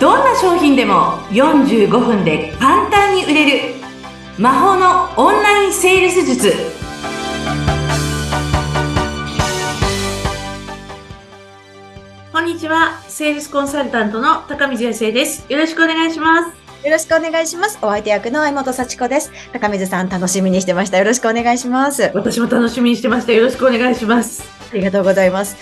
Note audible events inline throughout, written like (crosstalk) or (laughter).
どんな商品でも45分で簡単に売れる魔法のオンラインセールス術こんにちはセールスコンサルタントの高水生ですよろしくお願いしますよろしくお願いします。お相手役の相本幸子です。高水さん、楽しみにしてました。よろしくお願いします。私も楽しみにしてましたよろしくお願いしますありがとうございます。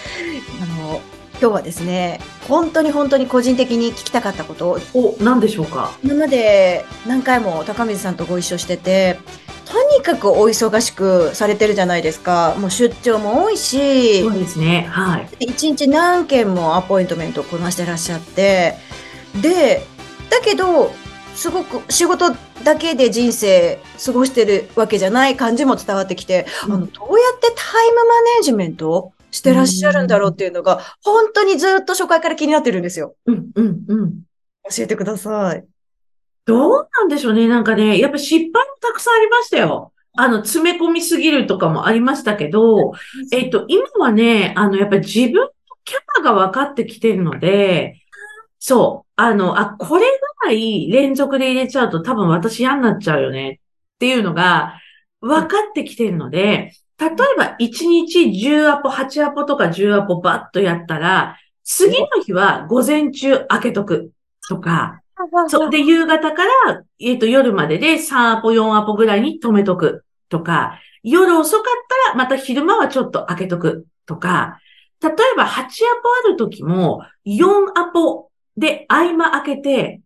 今日はですね、本当に本当に個人的に聞きたかったこと。を、お何でしょうか？今まで何回も高水さんとご一緒してて、とにかくお忙しくされてるじゃないですか。もう出張も多いしそう、ですね。はい。一日何件もアポイントメントをこなしてらっしゃって、で、だけど、すごく仕事だけで人生過ごしてるわけじゃない感じも伝わってきて、うん。あの、どうやってタイムマネジメントをしてらっしゃるんだろうっていうのが、本当にずっと初回から気になってるんですよ。うんうんうん教えてください。どうなんでしょうね。なんかね、やっぱ失敗もたくさんありましたよ。あの、詰め込みすぎるとかもありましたけど、えっと、今はね、あの、やっぱり自分のキャパが分かってきてるので、そう、あの、あ、これぐらい連続で入れちゃうと多分私嫌になっちゃうよねっていうのが分かってきてるので、例えば1日10アポ、8アポとか10アポバッとやったら、次の日は午前中開けとくとか、そう。で、夕方から、えっ、と、夜までで3アポ、4アポぐらいに止めとくとか、夜遅かったらまた昼間はちょっと開けとくとか、例えば8アポある時も4アポで合間開けて、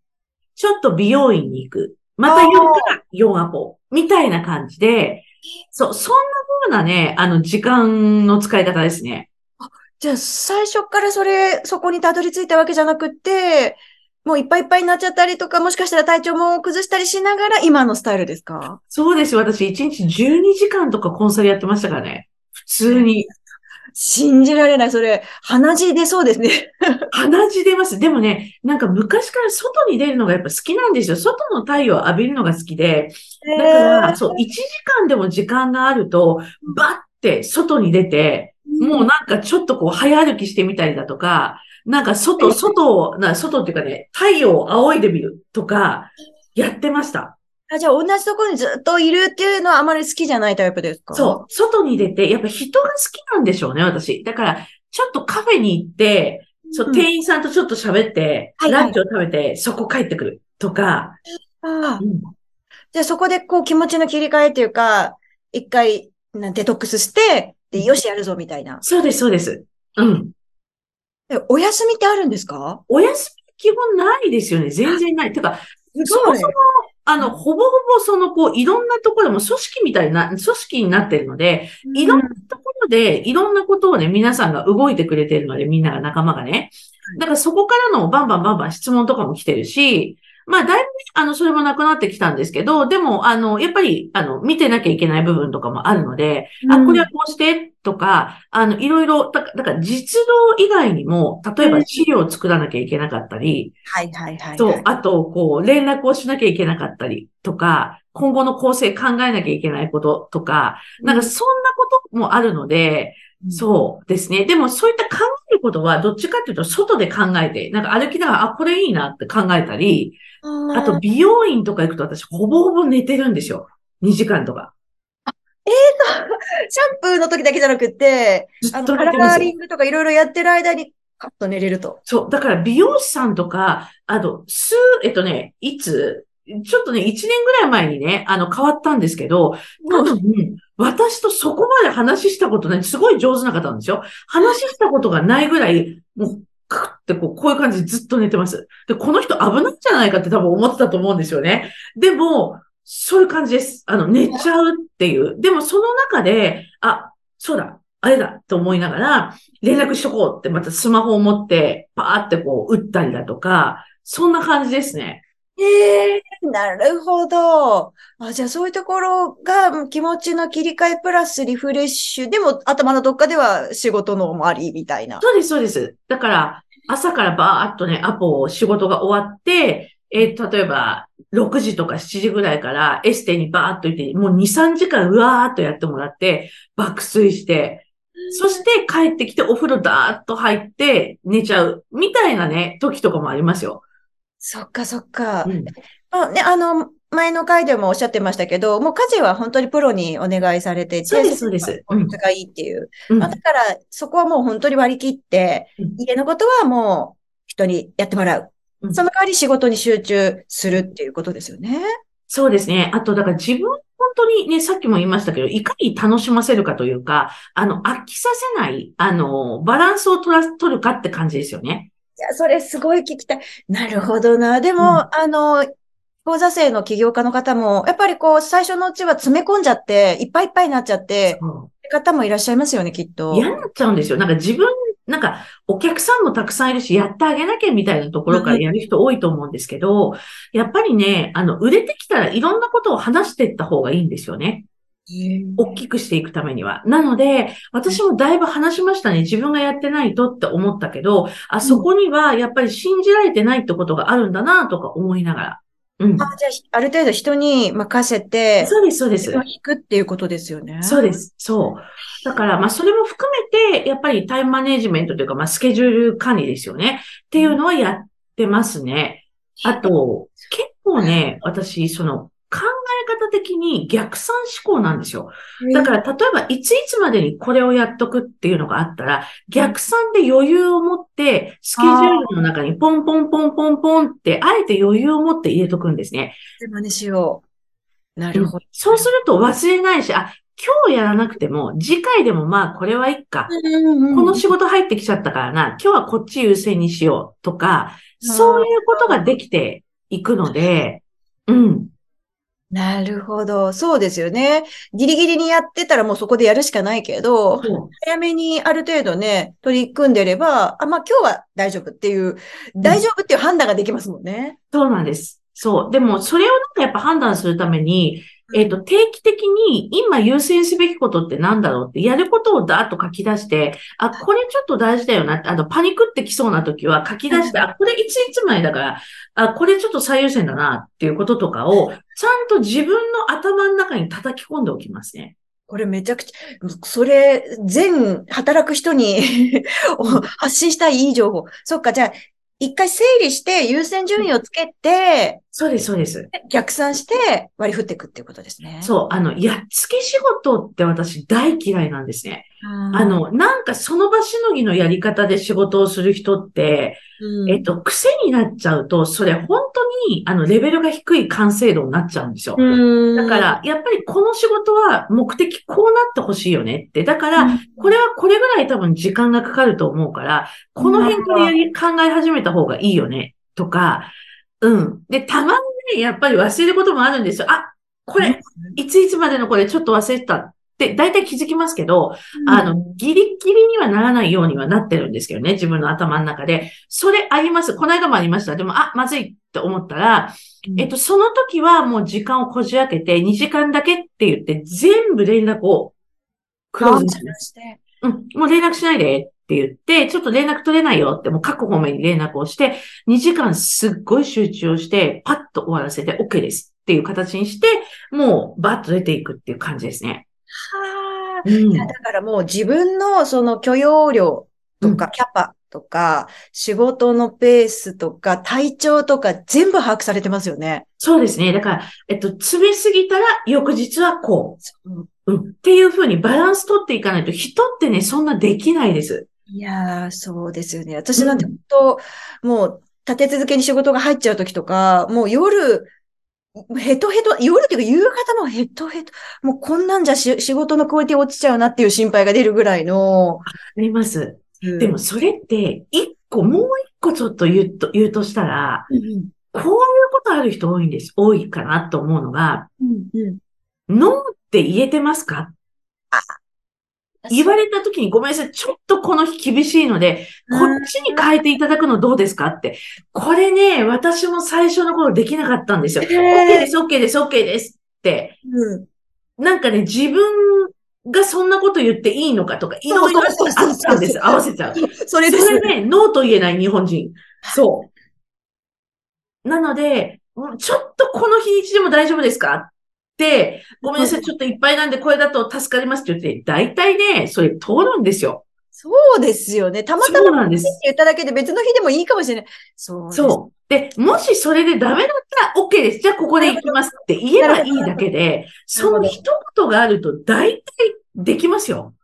ちょっと美容院に行く。また夜から4アポみたいな感じで、そう、そんな風なね、あの、時間の使い方ですね。じゃあ、最初からそれ、そこにたどり着いたわけじゃなくって、もういっぱいいっぱいになっちゃったりとか、もしかしたら体調も崩したりしながら、今のスタイルですか？そうです。私、1日12時間とかコンサルやってましたからね。普通に。信じられない。それ、鼻血出そうですね。(laughs) 鼻血出ます。でもね、なんか昔から外に出るのがやっぱ好きなんですよ。外の太陽を浴びるのが好きで。だから、そう、1時間でも時間があると、バッて外に出て、もうなんかちょっとこう早歩きしてみたりだとか、なんか外、外を、な外っていうかね、太陽を仰いでみるとか、やってました。あじゃあ、同じところにずっといるっていうのはあまり好きじゃないタイプですか？そう、外に出て、やっぱ人が好きなんでしょうね、私。だから、ちょっとカフェに行って、そう、うん店員さんとちょっと喋って、はいはいランチを食べて、そこ帰ってくるとか、ああうんじゃあ、そこでこう気持ちの切り替えっていうか、一回、なんデトックスして、で、よし、やるぞ、みたいな。そうです、そうです。うん。えお休みってあるんですか？お休み基本ないですよね。全然ない。てか、すそもそも、あの、ほぼほぼその、こう、いろんなところでも組織みたいな、組織になってるので、いろんなところで、いろんなことをね、皆さんが動いてくれてるので、みんなが仲間がね。だからそこからのバンバンバンバン質問とかも来てるし、まあ、だいぶね、あの、それもなくなってきたんですけど、でも、あの、やっぱり、あの、見てなきゃいけない部分とかもあるので、あ、これはこうして、とか、あの、いろいろ、だだから実動以外にも、例えば資料を作らなきゃいけなかったり、はいはいはい。そう、あと、こう、連絡をしなきゃいけなかったりとか、今後の構成考えなきゃいけないこととか、なんかそんなこともあるので、そうですね。でもそういった考ことは、どっちかっていうと、外で考えて、なんか歩きながら、あ、これいいなって考えたり、うん、あと、美容院とか行くと私、ほぼほぼ寝てるんですよ。2時間とか。シャンプーの時だけじゃなくて、ずっあの、カラーリングとかいろいろやってる間に、カッと寝れると。そう。だから美容師さんとか、あの、数、えっとね、いつ、ちょっとね、1年ぐらい前にね、あの、変わったんですけど、多分、私とそこまで話したことない、すごい上手な方なんですよ。話したことがないぐらい、もう、クッてこう、こういう感じでずっと寝てます。で、この人危ないんじゃないかって多分思ってたと思うんですよね。でも、そういう感じです。あの、寝ちゃうっていう。でも、その中で、あ、そうだ、あれだと思いながら、連絡しとこうって、またスマホを持って、パーってこう、打ったりだとか、そんな感じですね。ええなるほど。あ、じゃあそういうところが気持ちの切り替えプラスリフレッシュ。でも頭のどっかでは仕事のもありみたいな。そうです、そうです。だから、朝からバーっとね、アポを仕事が終わって、えー例えば、6時とか7時ぐらいからエステにバーっと行って、もう2、3時間うわーっとやってもらって、爆睡して、そして帰ってきてお風呂ダーッと入って寝ちゃう、みたいなね、時とかもありますよ。そっかそっか。うんまあね、あの、前の回でもおっしゃってましたけど、もう家事は本当にプロにお願いされていて、そうですそうです効率がいいっていう。うんまあ、だから、そこはもう本当に割り切って、うん家のことはもう人にやってもらう。うんその代わり仕事に集中するっていうことですよね。そうですね。あと、だから自分、本当にね、さっきも言いましたけど、いかに楽しませるかというか、あの、飽きさせない、あの、バランスを取ら、取るかって感じですよね。いや、それすごい聞きたい。なるほどな。でも、うんあの、講座生の起業家の方も、やっぱりこう、最初のうちは詰め込んじゃって、いっぱいいっぱいになっちゃって、そう方もいらっしゃいますよね、きっと。嫌になっちゃうんですよ。なんか自分、なんかお客さんもたくさんいるし、やってあげなきゃみたいなところからやる人多いと思うんですけど、やっぱりね、あの、売れてきたらいろんなことを話していった方がいいんですよね。大きくしていくためには。なので、私もだいぶ話しましたね。自分がやってないとって思ったけど、あそこにはやっぱり信じられてないってことがあるんだなとか思いながら。うん。あ、じゃあ、ある程度人に任せて、そうです、そうです引くっていうことですよね。そうで。す。そう。だから、まあ、それも含めて、やっぱりタイムマネジメントというか、まあ、スケジュール管理ですよね。っていうのはやってますね。あと、結構ね、私、その、考え方的に逆算思考なんですよ。だから、例えば、いついつまでにこれをやっとくっていうのがあったら、逆算で余裕を持って、スケジュールの中にポンポンポンポンポンって、あえて余裕を持って入れとくんですね。真似しよう。なるほど。そうすると忘れないし、あ、今日やらなくても、次回でもまあ、これはいっか。うんこの仕事入ってきちゃったからな、今日はこっち優先にしようとか、そういうことができていくので、うん。なるほど。そうですよね。ギリギリにやってたらもうそこでやるしかないけど、早めにある程度ね、取り組んでれば、あ、まあ今日は大丈夫っていう、大丈夫っていう判断ができますもんね。そうなんです。そう。でも、それをなんかやっぱ判断するために、えっ、と、定期的に今優先すべきことってなんだろうって、やることをダーッと書き出して、あ、これちょっと大事だよなって、あとパニックってきそうな時は書き出して、あ、これいついつまでだから、あ、これちょっと最優先だなっていうこととかを、ちゃんと自分の頭の中に叩き込んでおきますね。これめちゃくちゃ、それ、全働く人に (laughs) 発信したいいい情報。そっか、じゃあ、一回整理して優先順位をつけて、そうです、そうです。逆算して割り振っていくっていうことですね。そう、あの、やっつけ仕事って私大嫌いなんですね。ああ、の、なんかその場しのぎのやり方で仕事をする人って、うんえっと、癖になっちゃうと、それ本当に、あの、レベルが低い完成度になっちゃうんですよ。うんだから、やっぱりこの仕事は目的こうなってほしいよねって。だから、これはこれぐらい多分時間がかかると思うから、この辺からやり、考え始めた方がいいよね、とか、うん。で、たまにね、やっぱり忘れることもあるんですよ。あ、これ、いついつまでのこれちょっと忘れてたって、大体気づきますけど、あの、ギリギリにはならないようにはなってるんですけどね、自分の頭の中で。それあります。この間もありました。でも、あ、まずいって思ったら、えっと、その時はもう時間をこじ開けて、2時間だけって言って、全部連絡をクローズにします。して。うん、もう連絡しないでって言って、ちょっと連絡取れないよって、もう各方面に連絡をして、2時間すっごい集中をして、パッと終わらせて OK ですっていう形にして、もうバッと出ていくっていう感じですね。はあ。うんいや、だからもう自分のその許容量とか、キャパとか、仕事のペースとか、体調とか、全部把握されてますよね。そうですね。だから、えっと、詰めすぎたら翌日はこうんう。うん。っていうふうにバランス取っていかないと、人ってね、そんなできないです。いやー、そうですよね。私なんて本当、もう立て続けに仕事が入っちゃう時とか、もう夜、ヘトヘト、夜っていうか夕方もヘトヘト、もうこんなんじゃし仕事のクオリティ落ちちゃうなっていう心配が出るぐらいの。あります。うんでも、それって、一個、もう一個ちょっと言うと、言うとしたら、うんこういうことある人多いんです。多いかなと思うのが、うんうんノーって言えてますか？言われた時にごめんなさい。ちょっとこの日厳しいので、こっちに変えていただくのどうですかって。これね、私も最初の頃できなかったんですよ。へ OK ーです、OK です、OK ですって。うんなんかね、自分がそんなこと言っていいのかとか、いろいろあったんです。合わせちゃう。それそれね、ノーと言えない日本人。そう。なので、うんちょっとこの日にちでも大丈夫ですかごめんなさい、ちょっといっぱいなんでこれだと助かりますって言って、大体ね、それ通るんですよ。そうですよね。たまたまそうなんです。って言っただけで別の日でもいいかもしれない。そうです。そう。で、もしそれでダメだったら OK です。じゃあここで行きますって言えばいいだけで、その一言があると大体できますよ。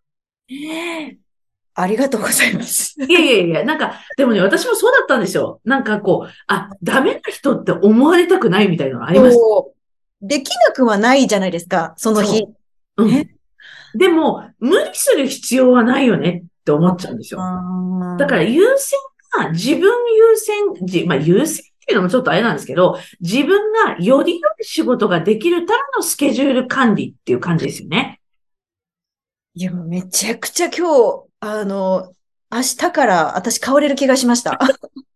ありがとうございます。いやいやいや、なんか、でもね、私もそうだったんですよ。なんかこう、あ、ダメな人って思われたくないみたいなのありました。そうできなくはないじゃないですか、その日。うねん。でも、無理する必要はないよねって思っちゃうんですよ。だから優先が自分優先、じまあ優先っていうのもちょっとあれなんですけど、自分がより良い仕事ができるためのスケジュール管理っていう感じですよね。いや、もうめちゃくちゃ今日、あの、明日から私変われる気がしました。(laughs)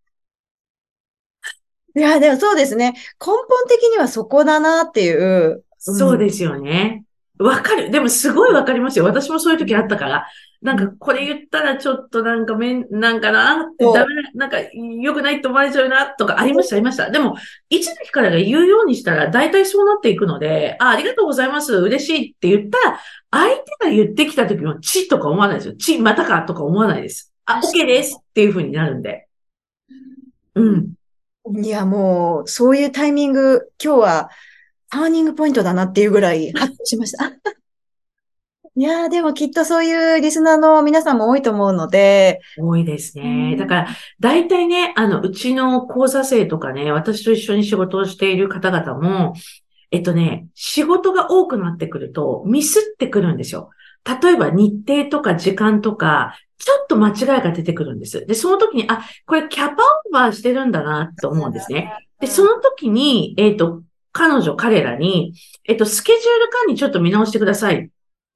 いや、でもそうですね。根本的にはそこだなっていう。そうですよね。わかる。でもすごいわかりますよ。私もそういう時あったから。なんかこれ言ったらちょっとなんかめん、なんかな、ダメな、なんか良くないと思われちゃうな、とかありました、ありました。でも、いつの日からが言うようにしたら大体そうなっていくので、あ、ありがとうございます、嬉しいって言ったら、相手が言ってきた時も、ちとか思わないですよ。ち、またかとか思わないです。あ、OK ですっていう風になるんで。うん。いや、もう、そういうタイミング、今日はターニングポイントだなっていうぐらい、ハッとしました。(laughs) いやー、でもきっとそういうリスナーの皆さんも多いと思うので、多いですねう。んだから、大体ね、あの、うちの講座生とかね、私と一緒に仕事をしている方々も、えっとね、仕事が多くなってくると、ミスってくるんですよ。例えば日程とか時間とか、ちょっと間違いが出てくるんです。で、その時に、あ、これキャパオーバーしてるんだなと思うんですね。で、その時に、えっと、彼女、彼らに、えっと、スケジュール管理ちょっと見直してくださいっ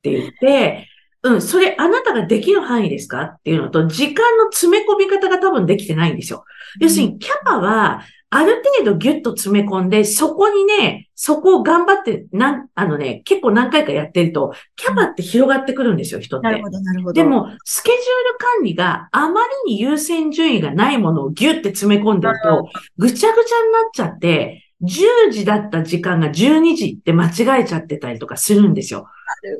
て言って、うん、それあなたができる範囲ですかっていうのと、時間の詰め込み方が多分できてないんですよ。要するに、キャパは、ある程度ギュッと詰め込んで、そこにね、そこを頑張って、なん、あのね、結構何回かやってると、キャパって広がってくるんですよ、人って。なるほど、なるほど。で、も、スケジュール管理があまりに優先順位がないものをギュッて詰め込んでると、ぐちゃぐちゃになっちゃって、10時だった時間が12時って間違えちゃってたりとかするんですよ。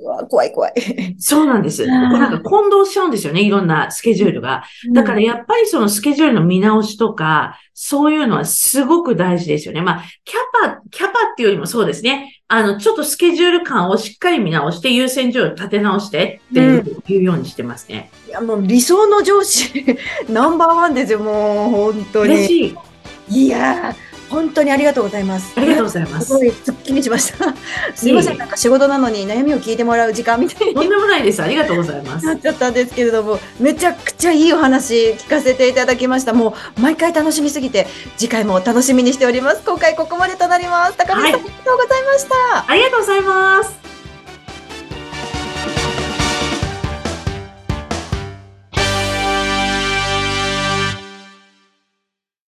うわ怖い怖い。そうなんです。なんか混同しちゃうんですよね、いろんなスケジュールが。だからやっぱりそのスケジュールの見直しとか、そういうのはすごく大事ですよね。まあ、キャパ、キャパっていうよりもそうですね。あの、ちょっとスケジュール感をしっかり見直して、優先順位を立て直してっていうようにしてますね。いや、もう理想の上司、(laughs) ナンバーワンですよ、もう、本当に。嬉しい。いやー、本当にありがとうございます。ありがとうございますす。ごい、すっきりしました。(laughs) すいません、なんか仕事なのに悩みを聞いてもらう時間みたいにとんでもないです。ありがとうございます。なっちゃったんですけれども、めちゃくちゃいいお話聞かせていただきました。もう、毎回楽しみすぎて、次回も楽しみにしております。今回ここまでとなります。高見さん、はいありがとうございました。ありがとうございます。